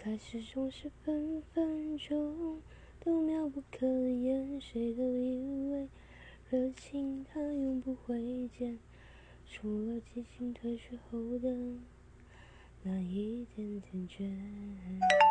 开始总是分分钟都妙不可言谁都以为热情它永不会减。除了激情褪去后的那一点点倦